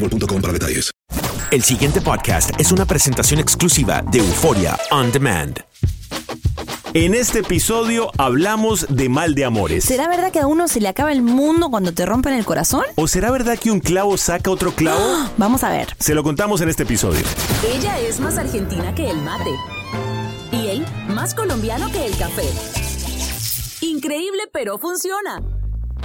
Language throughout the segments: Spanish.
boostmobile.com para detalles. El siguiente podcast es una presentación exclusiva de Euforia On Demand. En este episodio hablamos de mal de amores. ¿Será verdad que a uno se le acaba el mundo cuando te rompen el corazón? ¿O será verdad que un clavo saca otro clavo? Vamos a ver. Se lo contamos en este episodio. Ella es más argentina que el mate. Y él más colombiano que el café. Increíble, pero funciona.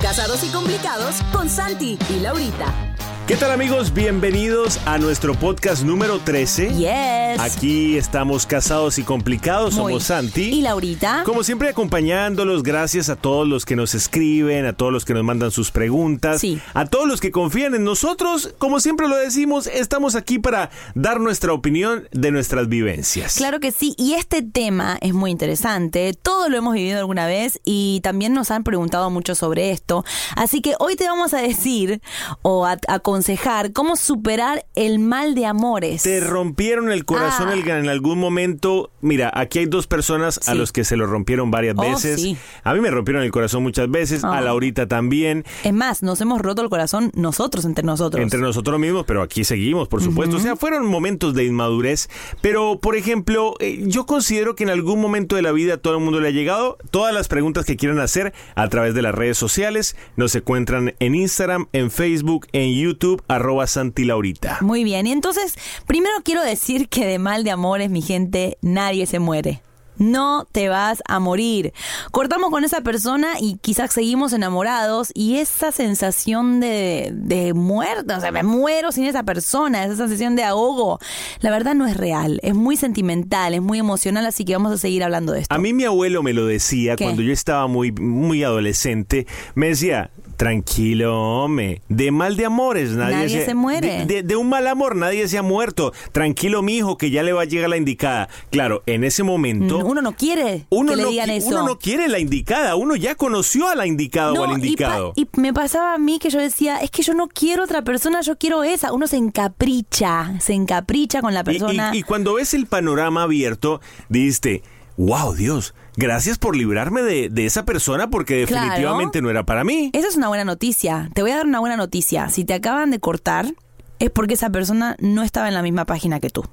Casados y complicados con Santi y Laurita. ¿Qué tal amigos? Bienvenidos a nuestro podcast número 13. Yes. Aquí estamos casados y complicados, Muy. somos Santi. ¿Y Laurita? Como siempre acompañándolos, gracias a todos los que nos escriben, a todos los que nos mandan sus preguntas, Sí. a todos los que confían en nosotros. Como siempre lo decimos, estamos aquí para dar nuestra opinión de nuestras vivencias. Claro que sí, y este tema es muy interesante, todos lo hemos vivido alguna vez y también nos han preguntado mucho sobre esto, así que hoy te vamos a decir o a aconsejar cómo superar el mal de amores. Te rompieron el corazón Ah. el- en algún momento. Mira, aquí hay dos personas a los que se lo rompieron varias Oh, veces. sí. A mí me rompieron el corazón muchas veces, a Oh. Laurita también. Es más, nos hemos roto el corazón nosotros entre nosotros. Entre nosotros mismos, pero aquí seguimos, por supuesto. O sea, fueron momentos de inmadurez. Pero, por ejemplo, eh, yo considero que en algún momento de la vida todo el mundo le ha llegado. Todas las preguntas que quieran hacer a través de las redes sociales nos encuentran en Instagram, en Facebook, en YouTube, arroba Santi Laurita. Muy bien, y entonces, primero quiero decir que de mal de amores, mi gente, nadie se muere. No te vas a morir. Cortamos con esa persona y quizás seguimos enamorados y esa sensación de, de muerte, o sea, me muero sin esa persona, esa sensación de ahogo, la verdad no es real, es muy sentimental, es muy emocional, así que vamos a seguir hablando de esto. A mí mi abuelo me lo decía ¿Qué? cuando yo estaba muy, muy adolescente. Me decía, tranquilo, hombre, de mal de amores nadie, Nadie se muere. De, de- de un mal amor nadie se ha muerto. Tranquilo, mi hijo, que ya le va a llegar la indicada. Claro, en ese momento... Uno no quiere Uno que le no, digan qui- eso. uno no quiere la indicada, uno ya conoció a la indicada o al No, y pa- indicado. Y, me pasaba a mí que yo decía, es que yo no quiero otra persona, yo quiero esa. Uno se encapricha, se encapricha con la persona. y- y cuando ves el panorama abierto, dijiste, wow, Dios, gracias por librarme de, de esa persona porque Claro. definitivamente no era para mí. Esa es una buena noticia. Te voy a dar una buena noticia. Si te acaban de cortar, es porque esa persona no estaba en la misma página que tú.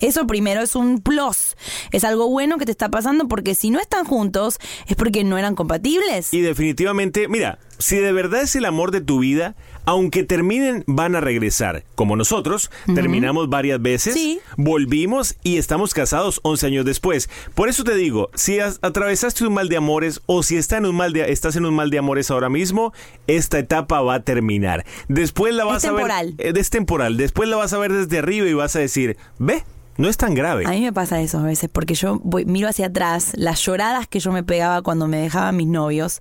Eso primero es un plus. Es algo bueno que te está pasando porque si no están juntos es porque no eran compatibles. Y definitivamente, mira, si de verdad es el amor de tu vida, aunque terminen, van a regresar. Como nosotros, terminamos varias veces, Sí. volvimos y estamos casados 11 años después. Por eso te digo, si as- atravesaste un mal de amores o si está en un mal de, estás en un mal de amores ahora mismo, esta etapa va a terminar. Después la vas a temporal. ver... eh, Es temporal. Después la vas a ver desde arriba y vas a decir, ve. No es tan grave. A mí me pasa eso a veces, porque yo voy, miro hacia atrás las lloradas que yo me pegaba cuando me dejaban mis novios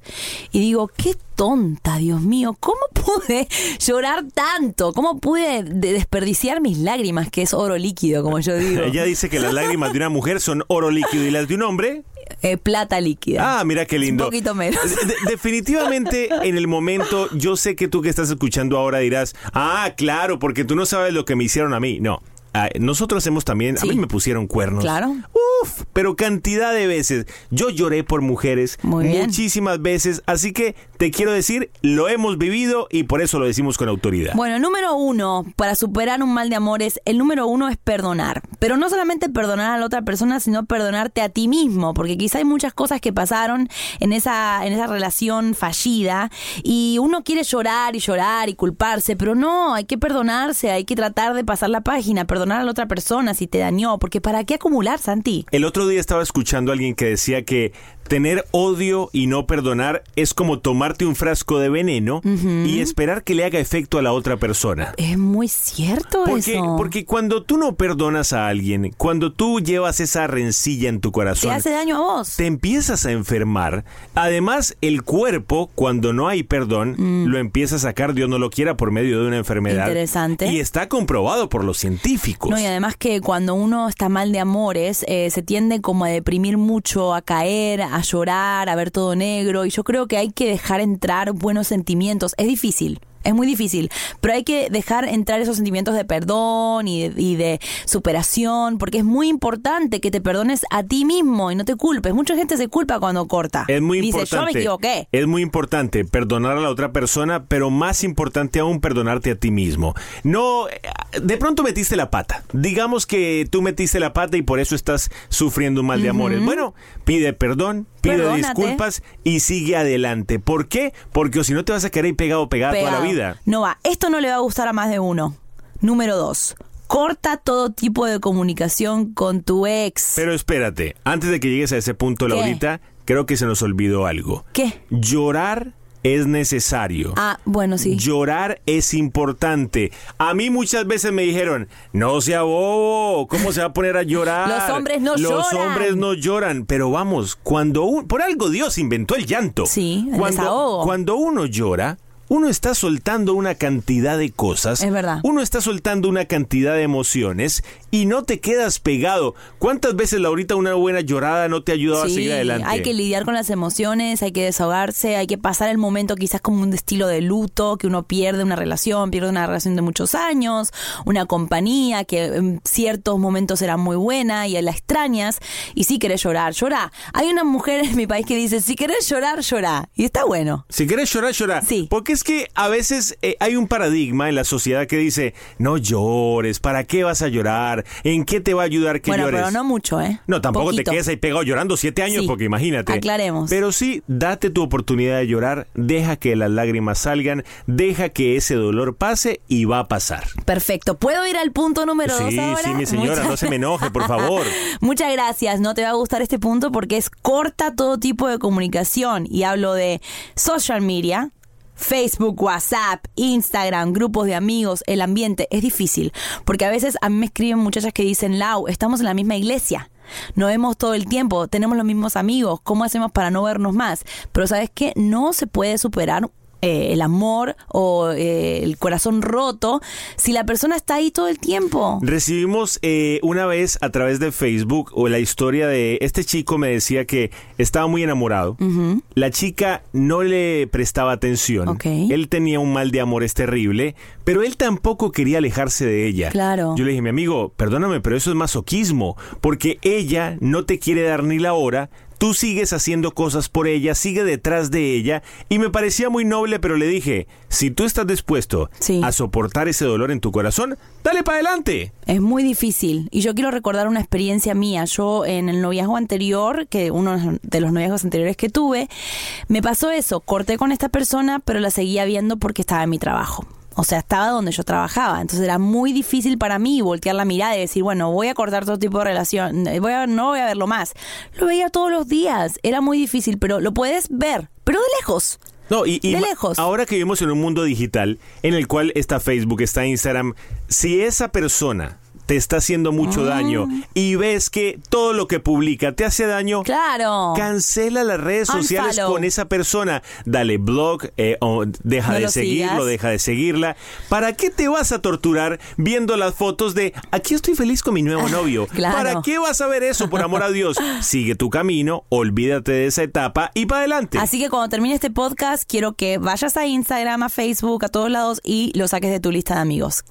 y digo, qué tonta, Dios mío, ¿cómo pude llorar tanto? ¿Cómo pude de- desperdiciar mis lágrimas, que es oro líquido, como yo digo? Ella dice que las lágrimas de una mujer son oro líquido y las de un hombre Eh, plata líquida. Ah, mira qué lindo. Un poquito menos. De- definitivamente, en el momento, yo sé que tú que estás escuchando ahora dirás, ah, claro, porque tú no sabes lo que me hicieron a mí. No. Nosotros hemos también, a mí me pusieron cuernos. Claro. Uf, pero cantidad de veces. Yo lloré por mujeres Muy bien. muchísimas veces, así que te quiero decir, lo hemos vivido y por eso lo decimos con autoridad. Bueno, número uno, para superar un mal de amores, el número uno es perdonar. Pero no solamente perdonar a la otra persona, sino perdonarte a ti mismo, porque quizá hay muchas cosas que pasaron en esa, en esa relación fallida y uno quiere llorar y llorar y culparse, pero no, hay que perdonarse, hay que tratar de pasar la página, perdonar a la otra persona si te dañó, porque ¿para qué acumular, Santi? El otro día estaba escuchando a alguien que decía que tener odio y no perdonar es como tomarte un frasco de veneno y esperar que le haga efecto a la otra persona. Es muy cierto Porque, eso. porque cuando tú no perdonas a alguien, cuando tú llevas esa rencilla en tu te corazón, hace daño a vos. te empiezas a enfermar. Además, el cuerpo, cuando no hay perdón, lo empieza a sacar, Dios no lo quiera, por medio de una enfermedad. Mm. Interesante. Y está comprobado por los científicos. No, y además que cuando uno está mal de amores, eh, se tiende como a deprimir mucho, a caer, a llorar, a ver todo negro. Y yo creo que hay que dejar entrar buenos sentimientos. Es difícil. Es muy difícil, pero hay que dejar entrar esos sentimientos de perdón y de, y de superación, porque es muy importante que te perdones a ti mismo y no te culpes. Mucha gente se culpa cuando corta. Es muy Dice, importante. yo me equivoqué. Es muy importante perdonar a la otra persona, pero más importante aún perdonarte a ti mismo. No, de pronto metiste la pata. Digamos que tú metiste la pata y por eso estás sufriendo un mal de amores. Bueno, pide perdón, pide Perdónate. disculpas y sigue adelante. ¿Por qué? Porque si no te vas a quedar ahí pegado o pegada toda la Pegado. vida. No va. Esto no le va a gustar a más de uno. Número dos. Corta todo tipo de comunicación con tu ex. Pero espérate, antes de que llegues a ese punto, ¿Qué? Laurita, creo que se nos olvidó algo. ¿Qué? Llorar es necesario. Ah, bueno, sí. Llorar es importante. A mí muchas veces me dijeron, no sea bobo, ¿cómo se va a poner a llorar? Los hombres no Los lloran. hombres no lloran. Pero vamos, cuando un- por algo Dios inventó el llanto. Sí, el cuando, desahogo. cuando uno llora, uno está soltando una cantidad de cosas. Es verdad. Uno está soltando una cantidad de emociones y no te quedas pegado. ¿Cuántas veces, Laurita, una buena llorada no te ha ayudado a Sí, seguir adelante? hay que lidiar con las emociones, hay que desahogarse, hay que pasar el momento quizás como un estilo de luto, que uno pierde una relación, pierde una relación de muchos años, una compañía que en ciertos momentos era muy buena y la extrañas y si querés llorar, llorá. Hay una mujer en mi país que dice, si querés llorar, llorá. Y está bueno. Si querés llorar, llorar. Sí. Porque es que a veces eh, hay un paradigma en la sociedad que dice, no llores, ¿para qué vas a llorar? ¿En qué te va a ayudar que bueno, llores? pero no mucho, ¿eh? No, tampoco Poquito. te quedes ahí pegado llorando siete años, Sí. porque imagínate. Aclaremos. Pero sí, date tu oportunidad de llorar, deja que las lágrimas salgan, deja que ese dolor pase y va a pasar. Perfecto. ¿Puedo ir al punto número dos sí, ahora? sí, mi señora, Muchas- no se me enoje, por favor. Muchas gracias. No te va a gustar este punto porque es corta todo tipo de comunicación y hablo de social media. Facebook, WhatsApp, Instagram, grupos de amigos, el ambiente es difícil porque a veces a mí me escriben muchachas que dicen, Lau, estamos en la misma iglesia, nos vemos todo el tiempo, tenemos los mismos amigos, ¿cómo hacemos para no vernos más? Pero sabes que no se puede superar eh, el amor o eh, el corazón roto si la persona está ahí todo el tiempo. Recibimos eh, una vez a través de Facebook o la historia de este chico me decía que estaba muy enamorado. La chica no le prestaba atención. Él tenía un mal de amores terrible, pero él tampoco quería alejarse de ella. Claro. Yo le dije, mi amigo, perdóname, pero eso es masoquismo, porque ella no te quiere dar ni la hora. Tú sigues haciendo cosas por ella, sigue detrás de ella, y me parecía muy noble, pero le dije, si tú estás dispuesto Sí. a soportar ese dolor en tu corazón, dale para adelante. Es muy difícil. Y yo quiero recordar una experiencia mía. Yo en el noviazgo anterior, que uno de los noviazgos anteriores que tuve, me pasó eso. Corté con esta persona, pero la seguía viendo porque estaba en mi trabajo. O sea, estaba donde yo trabajaba. Entonces era muy difícil para mí voltear la mirada y decir, bueno, voy a cortar todo tipo de relación. Voy a, no voy a verlo más. Lo veía todos los días. Era muy difícil, pero lo puedes ver, pero de lejos. No, y, y De lejos. ahora que vivimos en un mundo digital en el cual está Facebook, está Instagram, si esa persona te está haciendo mucho Mm. daño y ves que todo lo que publica te hace daño, Claro. cancela las redes sociales con esa persona. Dale blog, eh, o deja No de lo seguirlo, sigas. deja de seguirla. ¿Para qué te vas a torturar viendo las fotos de aquí estoy feliz con mi nuevo novio? Claro. ¿Para qué vas a ver eso, por amor a Dios? Sigue tu camino, olvídate de esa etapa y para adelante. Así que cuando termine este podcast, quiero que vayas a Instagram, a Facebook, a todos lados y lo saques de tu lista de amigos.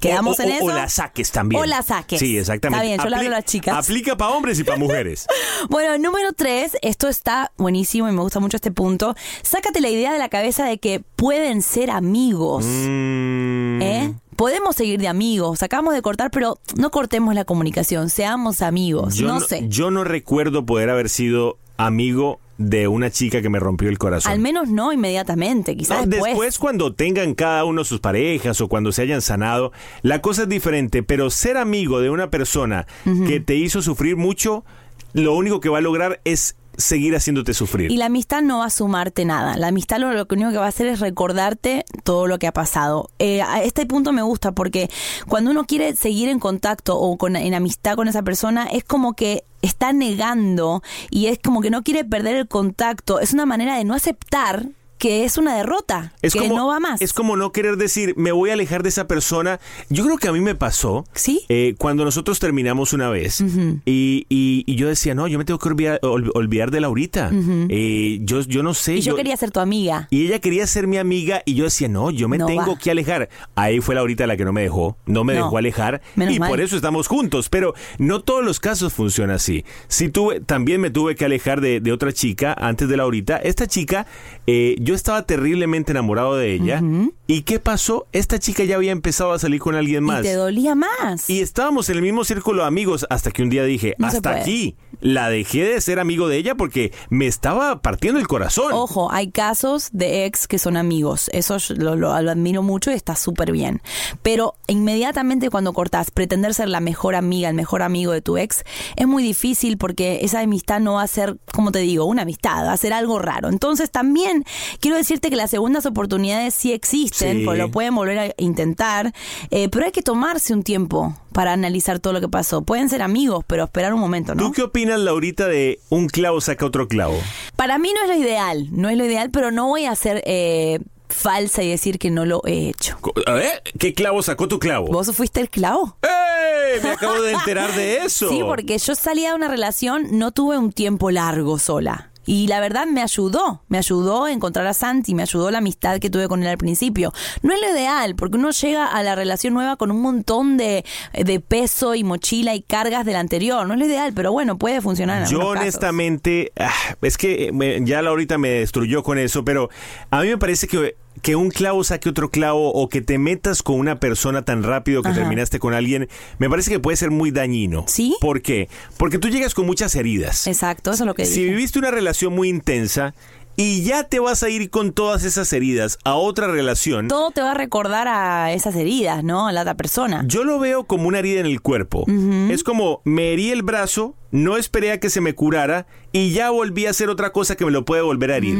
¿Quedamos o, en o- eso? O la saques también. O la saques. Sí, exactamente. Está bien, yo le hablo a las chicas. Aplica para hombres y para mujeres. Bueno, número tres, esto está buenísimo y me gusta mucho este punto. Sácate la idea de la cabeza de que pueden ser amigos. Mm. ¿Eh? Podemos seguir de amigos, acabamos de cortar, pero no cortemos la comunicación, seamos amigos. Yo no, sé. Yo no recuerdo poder haber sido amigo de una chica que me rompió el corazón. Al menos no inmediatamente, quizás No, después. después cuando tengan cada uno sus parejas o cuando se hayan sanado, la cosa es diferente, pero ser amigo de una persona que te hizo sufrir mucho, lo único que va a lograr es seguir haciéndote sufrir. Y la amistad no va a sumarte nada. La amistad lo, lo único que va a hacer es recordarte todo lo que ha pasado. Eh, a este punto me gusta porque cuando uno quiere seguir en contacto o con, en amistad con esa persona, es como que está negando y es como que no quiere perder el contacto. Es una manera de no aceptar que es una derrota, Es que como, no va más. Es como no querer decir, me voy a alejar de esa persona. Yo creo que a mí me pasó. ¿Sí? eh, cuando nosotros terminamos una vez y, y- y yo decía, no, yo me tengo que olvidar, ol- olvidar de Laurita. Eh, yo, yo no sé. y yo, quería ser tu amiga. Y ella quería ser mi amiga y yo decía, no, yo me No tengo va. que alejar. Ahí fue Laurita la que no me dejó, no me No. dejó alejar Menos y mal. por eso estamos juntos. Pero no todos los casos funcionan así. Sí tuve, también me tuve que alejar de, de otra chica antes de Laurita. Esta chica, eh, yo estaba terriblemente enamorado de ella. ¿Y qué pasó? Esta chica ya había empezado a salir con alguien más. Y te dolía más. Y estábamos en el mismo círculo de amigos hasta que un día dije, No hasta aquí. La dejé de ser amigo de ella porque me estaba partiendo el corazón. Ojo, hay casos de ex que son amigos. Eso lo- lo admiro mucho y está súper bien. Pero inmediatamente cuando cortás, pretender ser la mejor amiga, el mejor amigo de tu ex, es muy difícil porque esa amistad no va a ser, como te digo, una amistad, va a ser algo raro. Entonces también quiero decirte que las segundas oportunidades sí existen, Sí. pues lo pueden volver a intentar, eh, pero hay que tomarse un tiempo para analizar todo lo que pasó. Pueden ser amigos, pero esperar un momento, ¿no? ¿Tú qué opinas, Laurita, de un clavo saca otro clavo? Para mí no es lo ideal, no es lo ideal, pero no voy a ser eh, falsa y decir que no lo he hecho. Ver, ¿qué clavo sacó tu clavo? ¿Vos fuiste el clavo? ¡Ey! Me acabo de enterar de eso. Sí, porque yo salía de una relación, no tuve un tiempo largo sola. Y la verdad me ayudó, me ayudó a encontrar a Santi, me ayudó la amistad que tuve con él al principio. No es lo ideal, porque uno llega a la relación nueva con un montón de, de peso y mochila y cargas del anterior. No es lo ideal, pero bueno, puede funcionar en Yo casos. honestamente, ah, es que me- ya Laurita me destruyó con eso, pero a mí me parece que, que un clavo saque otro clavo o que te metas con una persona tan rápido que Ajá. terminaste con alguien, me parece que puede ser muy dañino. ¿Sí? ¿Por qué? Porque tú llegas con muchas heridas. Exacto, eso es lo que Si dije. viviste una relación muy intensa y ya te vas a ir con todas esas heridas a otra relación, Todo te va a recordar a esas heridas, ¿no? A la otra persona. yo lo veo como una herida en el cuerpo. Es como me herí el brazo, no esperé a que se me curara y ya volví a hacer otra cosa que me lo puede volver a herir.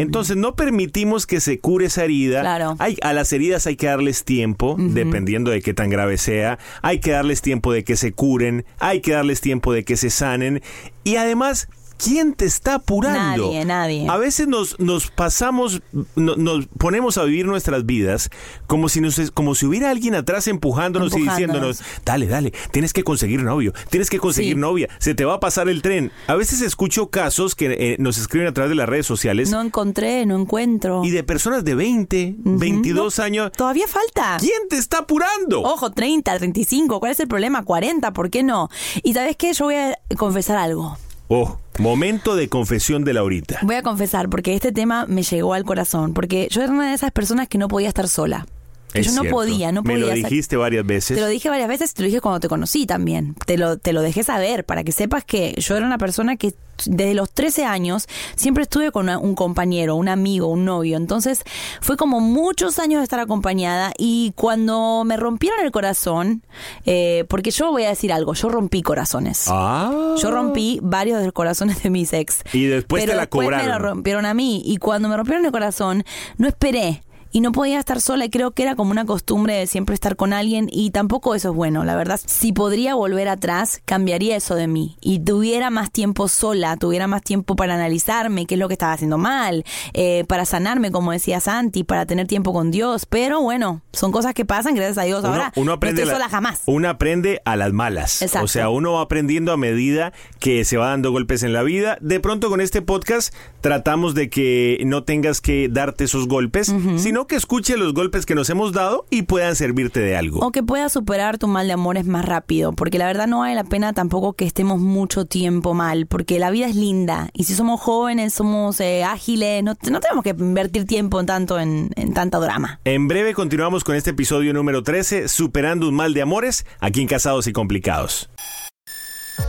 Entonces no permitimos que se cure esa herida. Claro. Hay, a las heridas hay que darles tiempo, dependiendo de qué tan grave sea. Hay que darles tiempo de que se curen, hay que darles tiempo de que se sanen. Y además... ¿Quién te está apurando? Nadie, nadie. A veces nos, nos pasamos, no- nos ponemos a vivir nuestras vidas como si, nos, como si hubiera alguien atrás empujándonos, y diciéndonos, dale, dale, tienes que conseguir novio, tienes que conseguir Sí. novia, se te va a pasar el tren. A veces escucho casos que eh, nos escriben a través de las redes sociales No encontré, no encuentro. y de personas de 20, 22 años. Todavía falta. ¿Quién te está apurando? Ojo, 30, 35, ¿cuál es el problema? 40, ¿por qué no? Y sabes qué, yo voy a confesar algo. Oh, momento de confesión de Laurita. Voy a confesar porque este tema me llegó al corazón, porque yo era una de esas personas que no podía estar sola. Que Es yo no podía, no Me podía. lo sa- dijiste varias veces. Te lo dije varias veces, te lo dije cuando te conocí también. Te lo, te lo dejé saber para que sepas que yo era una persona que desde los 13 años siempre estuve con una- un compañero, un amigo, un novio. Entonces fue como muchos años de estar acompañada y cuando me rompieron el corazón, eh, porque yo voy a decir algo, yo rompí corazones. Ah. Yo rompí varios de los corazones de mis ex. Y después pero te la después me cobraron. lo rompieron a mí. Y cuando me rompieron el corazón, no esperé. Y no podía estar sola y creo que era como una costumbre de siempre estar con alguien y tampoco eso es bueno, la verdad. Si podría volver atrás, cambiaría eso de mí y tuviera más tiempo sola, tuviera más tiempo para analizarme qué es lo que estaba haciendo mal, eh, para sanarme, como decía Santi, para tener tiempo con Dios. Pero bueno, son cosas que pasan, gracias a Dios. Uno, Ahora uno no aprende la- sola jamás. Uno aprende a las malas. Exacto. O sea, uno va aprendiendo a medida que se va dando golpes en la vida. De pronto con este podcast tratamos de que no tengas que darte esos golpes, sino que escuche los golpes que nos hemos dado y puedan servirte de algo. O que puedas superar tu mal de amores más rápido, porque la verdad no vale la pena tampoco que estemos mucho tiempo mal, porque la vida es linda y si somos jóvenes, somos eh, ágiles, no, no tenemos que invertir tiempo en tanto en, en tanto drama. En breve continuamos con este episodio número 13, Superando un mal de amores, aquí en Casados y Complicados.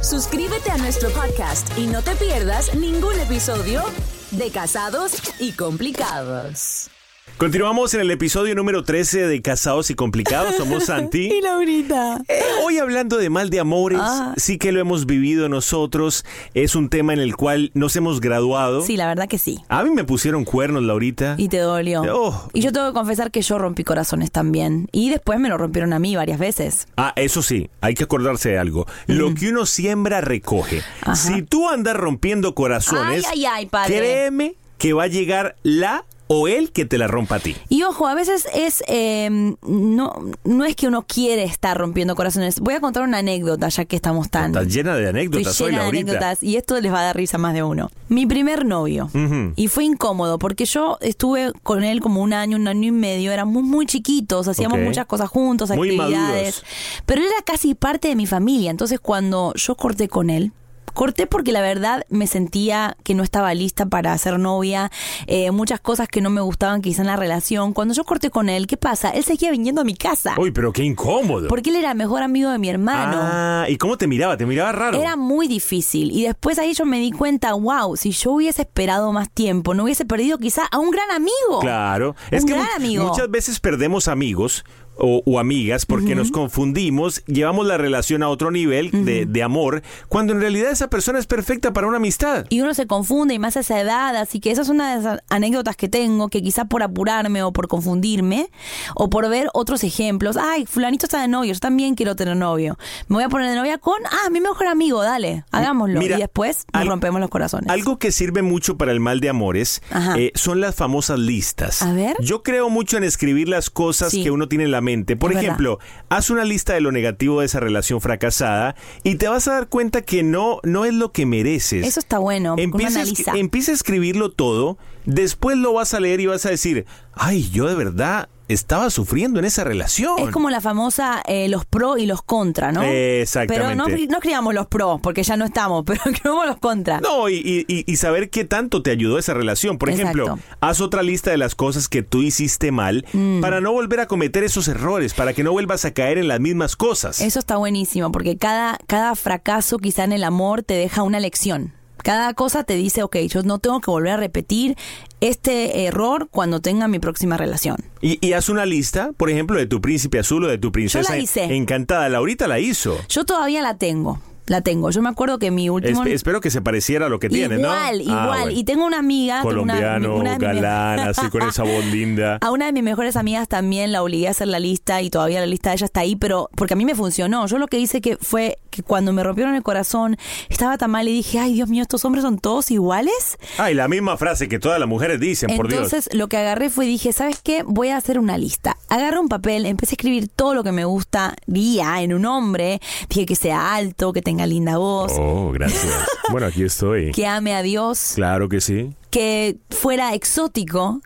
Suscríbete a nuestro podcast y no te pierdas ningún episodio de Casados y Complicados. Continuamos en el episodio número 13 de Casados y Complicados. Somos Santi. Y Laurita. Eh, hoy hablando de mal de amores, Ah. sí que lo hemos vivido nosotros. Es un tema en el cual nos hemos graduado. Sí, la verdad que sí. A mí me pusieron cuernos, Laurita. Y te dolió. Oh. Y yo tengo que confesar que yo rompí corazones también. Y después me lo rompieron a mí varias veces. Ah, eso sí, hay que acordarse de algo. Lo que uno siembra, recoge. Ajá. Si tú andas rompiendo corazones, Ay, ay, ay, padre. créeme que va a llegar la o él que te la rompa a ti. Y ojo, a veces es eh, no, no es que uno quiere estar rompiendo corazones. Voy a contar una anécdota ya que estamos tan Estás llena de anécdotas hoy, llena de anécdotas y esto les va a dar risa a más de uno. Mi primer novio. Y fue incómodo porque yo estuve con él como un año, un año y medio. Éramos muy chiquitos, hacíamos muchas cosas juntos, actividades. Pero él era casi parte de mi familia. Entonces cuando yo corté con él, Corté porque la verdad me sentía que no estaba lista para ser novia, eh, muchas cosas que no me gustaban quizá en la relación. Cuando yo corté con él, ¿qué pasa? Él seguía viniendo a mi casa. Uy, pero qué incómodo. Porque él era mejor amigo de mi hermano. Ah, ¿y cómo te miraba? ¿Te miraba raro? Era muy difícil. Y después ahí yo me di cuenta, wow, si yo hubiese esperado más tiempo, no hubiese perdido quizá a un gran amigo. Claro. Un es que gran mu- amigo. muchas veces perdemos amigos o, o amigas porque nos confundimos, llevamos la relación a otro nivel de, de amor, cuando en realidad esa persona es perfecta para una amistad. Y uno se confunde y más a esa edad, así que esa es una de esas anécdotas que tengo, que quizá por apurarme o por confundirme, o por ver otros ejemplos, ay, fulanito está de novio, yo también quiero tener novio. Me voy a poner de novia con, ah, mi mejor amigo, dale, hagámoslo. Mira, y después nos al- rompemos los corazones. Algo que sirve mucho para el mal de amores eh, son las famosas listas. A ver. Yo creo mucho en escribir las cosas Sí. que uno tiene en la mente. Por Es verdad. ejemplo, haz una lista de lo negativo de esa relación fracasada y te vas a dar cuenta que no, no es lo que mereces. Eso está bueno, Empieza, empieza a escribirlo todo, después lo vas a leer y vas a decir, ay, yo de verdad estaba sufriendo en esa relación. Es como la famosa eh, los pro y los contra, ¿no? Exactamente. Pero no, no escribamos los pro, porque ya no estamos, pero escribamos los contra. No, y, y- y- y saber qué tanto te ayudó esa relación. Por ejemplo, Exacto. haz otra lista de las cosas que tú hiciste mal Mm. para no volver a cometer esos errores, para que no vuelvas a caer en las mismas cosas. Eso está buenísimo, porque cada, cada fracaso quizá en el amor te deja una lección. Cada cosa te dice, ok, yo no tengo que volver a repetir este error cuando tenga mi próxima relación. Y, y haz una lista, por ejemplo, de tu príncipe azul o de tu princesa la hice. encantada. Laurita la hizo. Yo todavía la tengo, la tengo. Yo me acuerdo que mi último... Espe- espero que se pareciera a lo que tiene, ¿no? igual, Ah, igual. bueno. Y tengo una amiga... una- Colombiano, una mis- galán, así con esa voz linda. A una de mis mejores amigas también la obligué a hacer la lista y todavía la lista de ella está ahí, pero porque a mí me funcionó. Yo lo que hice que fue que cuando me rompieron el corazón estaba tan mal y dije, ay Dios mío, estos hombres son todos iguales. Ay, la misma frase que todas las mujeres dicen, por Dios. Entonces lo que agarré fue dije, ¿sabes qué? Voy a hacer una lista. Agarré un papel, empecé a escribir todo lo que me gustaría en un hombre. Dije que sea alto, que tenga linda voz, Oh, gracias. bueno, aquí estoy. que ame a Dios, Claro que sí. que fuera exótico,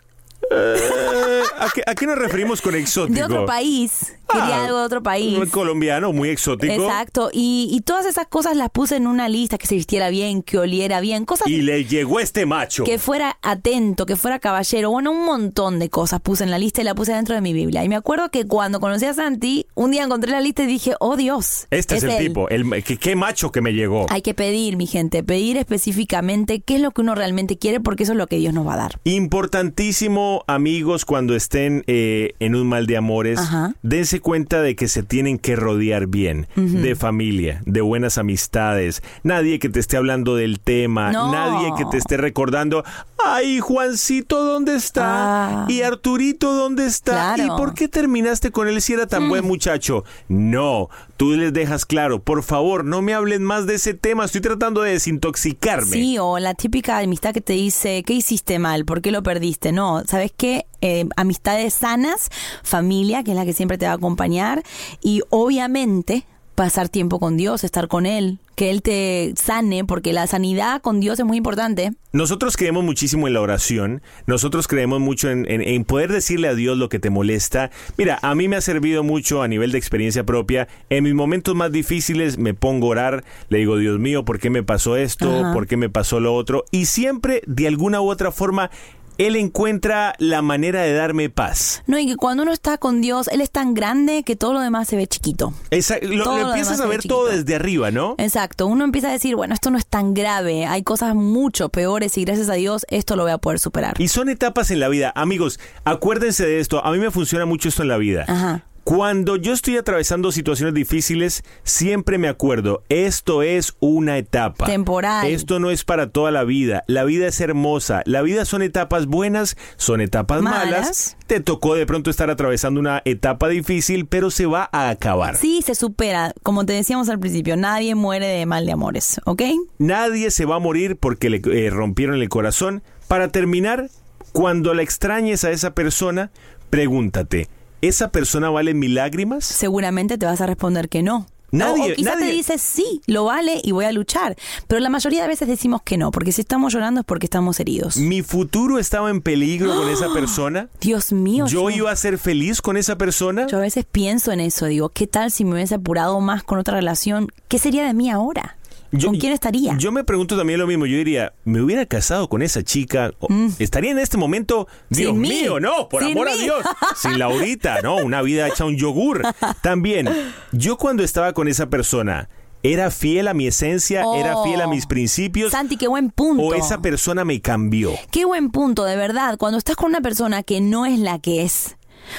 Eh, ¿a, qué, a qué nos referimos con exótico? de otro país. Quería Ah, algo de otro país. Muy colombiano, muy exótico. Exacto, y, y todas esas cosas las puse en una lista, que se vistiera bien, que oliera bien, cosas Y le llegó este macho. que fuera atento, que fuera caballero, bueno, un montón de cosas puse en la lista y la puse dentro de mi Biblia. Y me acuerdo que cuando conocí a Santi, un día encontré la lista y dije, oh Dios. Este es, el él. tipo. El, ¿qué, qué macho que me llegó. Hay que pedir, mi gente, pedir específicamente qué es lo que uno realmente quiere porque eso es lo que Dios nos va a dar. Importantísimo amigos, cuando estén eh, en un mal de amores, Ajá. dense cuenta de que se tienen que rodear bien, de familia, de buenas amistades. Nadie que te esté hablando del tema, No. nadie que te esté recordando, ay, Juancito, ¿dónde está? Y Arturito, ¿dónde está? Ah. Claro. ¿Y por qué terminaste con él si era tan buen muchacho? No, tú les dejas claro, por favor, no me hablen más de ese tema, estoy tratando de desintoxicarme. Sí, o la típica amistad que te dice, ¿qué hiciste mal? ¿Por qué lo perdiste? No, ¿sabes qué? Eh, amistades sanas, familia, que es la que siempre te va a acompañar, y obviamente pasar tiempo con Dios, estar con Él, que Él te sane, porque la sanidad con Dios es muy importante. Nosotros creemos muchísimo en la oración, nosotros creemos mucho en, en- en poder decirle a Dios lo que te molesta. Mira, a mí me ha servido mucho a nivel de experiencia propia. En mis momentos más difíciles me pongo a orar, le digo, Dios mío, ¿por qué me pasó esto? Ajá. ¿Por qué me pasó lo otro? Y siempre, de alguna u otra forma, Él encuentra la manera de darme paz. No, y que cuando uno está con Dios, Él es tan grande que todo lo demás se ve chiquito. Esa- lo, lo empiezas a ver todo desde arriba, ¿no? Exacto, uno empieza a decir, bueno, esto no es tan grave, hay cosas mucho peores y gracias a Dios esto lo voy a poder superar. Y son etapas en la vida. Amigos, acuérdense de esto. A mí me funciona mucho esto en la vida. Ajá. Cuando yo estoy atravesando situaciones difíciles, siempre me acuerdo, esto es una etapa. Temporal. Esto no es para toda la vida. La vida es hermosa. La vida son etapas buenas, son etapas malas. Malas. Te tocó de pronto estar atravesando una etapa difícil, pero se va a acabar. Sí, se supera. Como te decíamos al principio, nadie muere de mal de amores, ¿ok? Nadie se va a morir porque le eh, rompieron el corazón. Para terminar, cuando la extrañes a esa persona, pregúntate, ¿esa persona vale mis lágrimas? Seguramente te vas a responder que no. Nadie- o, o quizás nadie- te dices sí, lo vale y voy a luchar. Pero la mayoría de veces decimos que no, porque si estamos llorando es porque estamos heridos. Mi futuro estaba en peligro con esa persona. Dios mío. Yo iba a ser feliz con esa persona. Yo a veces pienso en eso, digo, ¿qué tal si me hubiese apurado más con otra relación? ¿Qué sería de mí ahora? Yo- ¿Con quién estaría? Yo me pregunto también lo mismo. Yo diría, ¿me hubiera casado con esa chica? O- ¿Estaría en este momento? Dios Mm. Mí. mío, no, por Sin amor a. Dios. Sin Laurita, no, una vida hecha un yogur. También, yo cuando estaba con esa persona, ¿era fiel a mi esencia? ¿Era Oh. fiel a mis principios? Santi, qué buen punto. ¿O esa persona me cambió? Qué buen punto, de verdad. Cuando estás con una persona que no es la que es,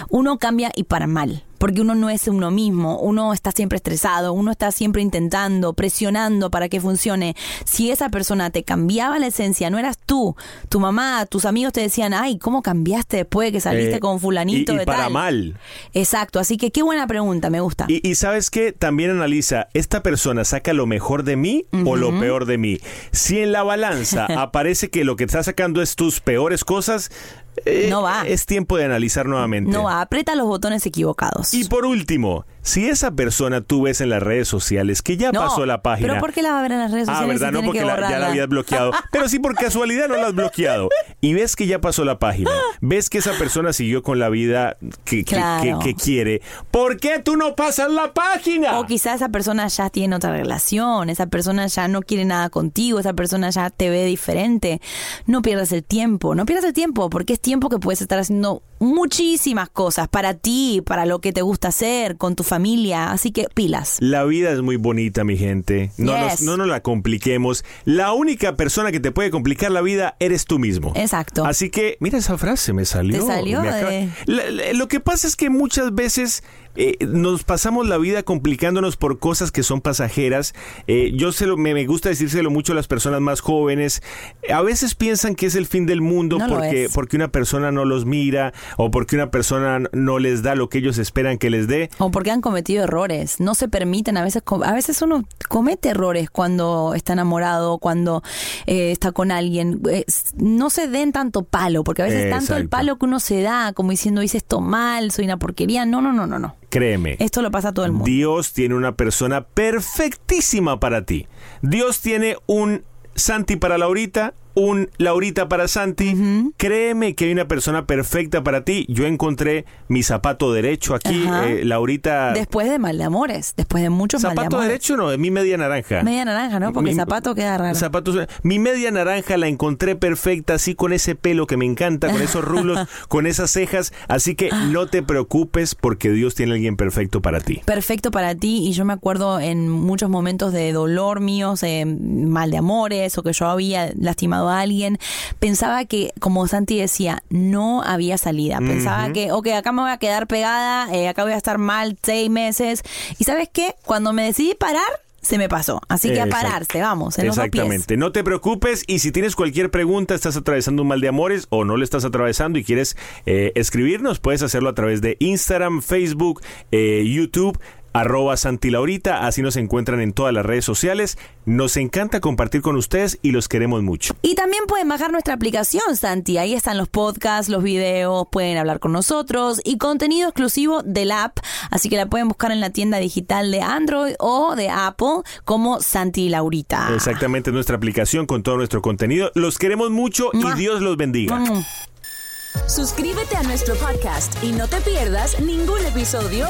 uno cambia y para mal. Porque uno no es uno mismo, uno está siempre estresado, uno está siempre intentando, presionando para que funcione. Si esa persona te cambiaba la esencia, no eras tú, tu mamá, tus amigos te decían, ay, ¿cómo cambiaste después de que saliste Eh, con fulanito y, y de para tal? mal. Exacto, así que qué buena pregunta, me gusta. Y, y sabes qué, también analiza, ¿esta persona saca lo mejor de mí o lo peor de mí? Si en la balanza aparece que lo que está sacando es tus peores cosas, eh, No va. es tiempo de analizar nuevamente. no va, aprieta los botones equivocados. Y por último, si esa persona tú ves en las redes sociales que ya No, pasó la página. ¿Pero por qué la va a ver en las redes Ah, sociales? ¿verdad? si No, porque que la- ya la habías bloqueado. Pero sí, por casualidad no la has bloqueado. Y ves que ya pasó la página. Ves que esa persona siguió con la vida que, que- que- que quiere. ¿Por qué tú no pasas la página? O quizás esa persona ya tiene otra relación, esa persona ya no quiere nada contigo, esa persona ya te ve diferente. No pierdas el tiempo, no pierdas el tiempo, porque es tiempo que puedes estar haciendo muchísimas cosas para ti, para lo que te gusta hacer, con tu familia. Así que pilas. La vida es muy bonita, mi gente. No, nos, no nos la compliquemos. La única persona que te puede complicar la vida eres tú mismo. Exacto. Así que, mira esa frase, me salió. Te salió me acaba- de- La- la- lo que pasa es que muchas veces eh, nos pasamos la vida complicándonos por cosas que son pasajeras. Eh, yo se lo, me, me gusta decírselo mucho a las personas más jóvenes. A veces piensan que es el fin del mundo No porque, porque una persona no los mira o porque una persona no les da lo que ellos esperan que les dé. O porque han cometido errores, no se permiten, a veces a veces uno comete errores cuando está enamorado, cuando eh, está con alguien, Eh, no se den tanto palo, porque a veces tanto el palo que uno se da, como diciendo hice esto mal, soy una porquería, no, no, no, no, no. Créeme. Esto lo pasa a todo el mundo. Dios tiene una persona perfectísima para ti. Dios tiene un Santi para Laurita, un Laurita para Santi. Créeme que hay una persona perfecta para ti. Yo encontré mi zapato derecho aquí, eh, Laurita. Después de mal de amores, después de muchos ¿Zapato amores. derecho no? Mi media naranja. Media naranja, ¿no? Porque Mi- zapato queda raro. Zapatos, mi media naranja la encontré perfecta, así con ese pelo que me encanta, con esos rulos, con esas cejas. Así que no te preocupes porque Dios tiene a alguien perfecto para ti. perfecto para ti y yo me acuerdo en muchos momentos de dolor míos, eh, mal de amores o que yo había lastimado a alguien, pensaba que, como Santi decía, no había salida. Pensaba que, ok, acá me voy a quedar pegada, eh, acá voy a estar mal seis meses. Y ¿sabes qué? Cuando me decidí parar, se me pasó. Así que a pararse, vamos, en los dos pies. Exactamente. No te preocupes y si tienes cualquier pregunta, estás atravesando un mal de amores o no lo estás atravesando y quieres eh, escribirnos, puedes hacerlo a través de Instagram, Facebook, eh, YouTube arroba Santilaurita, así nos encuentran en todas las redes sociales. Nos encanta compartir con ustedes y los queremos mucho. Y también pueden bajar nuestra aplicación, Santi. Ahí están los podcasts, los videos, pueden hablar con nosotros y contenido exclusivo del app. Así que la pueden buscar en la tienda digital de Android o de Apple como Santi Laurita. Exactamente, nuestra aplicación con todo nuestro contenido. Los queremos mucho y Dios los bendiga. Suscríbete a nuestro podcast y no te pierdas ningún episodio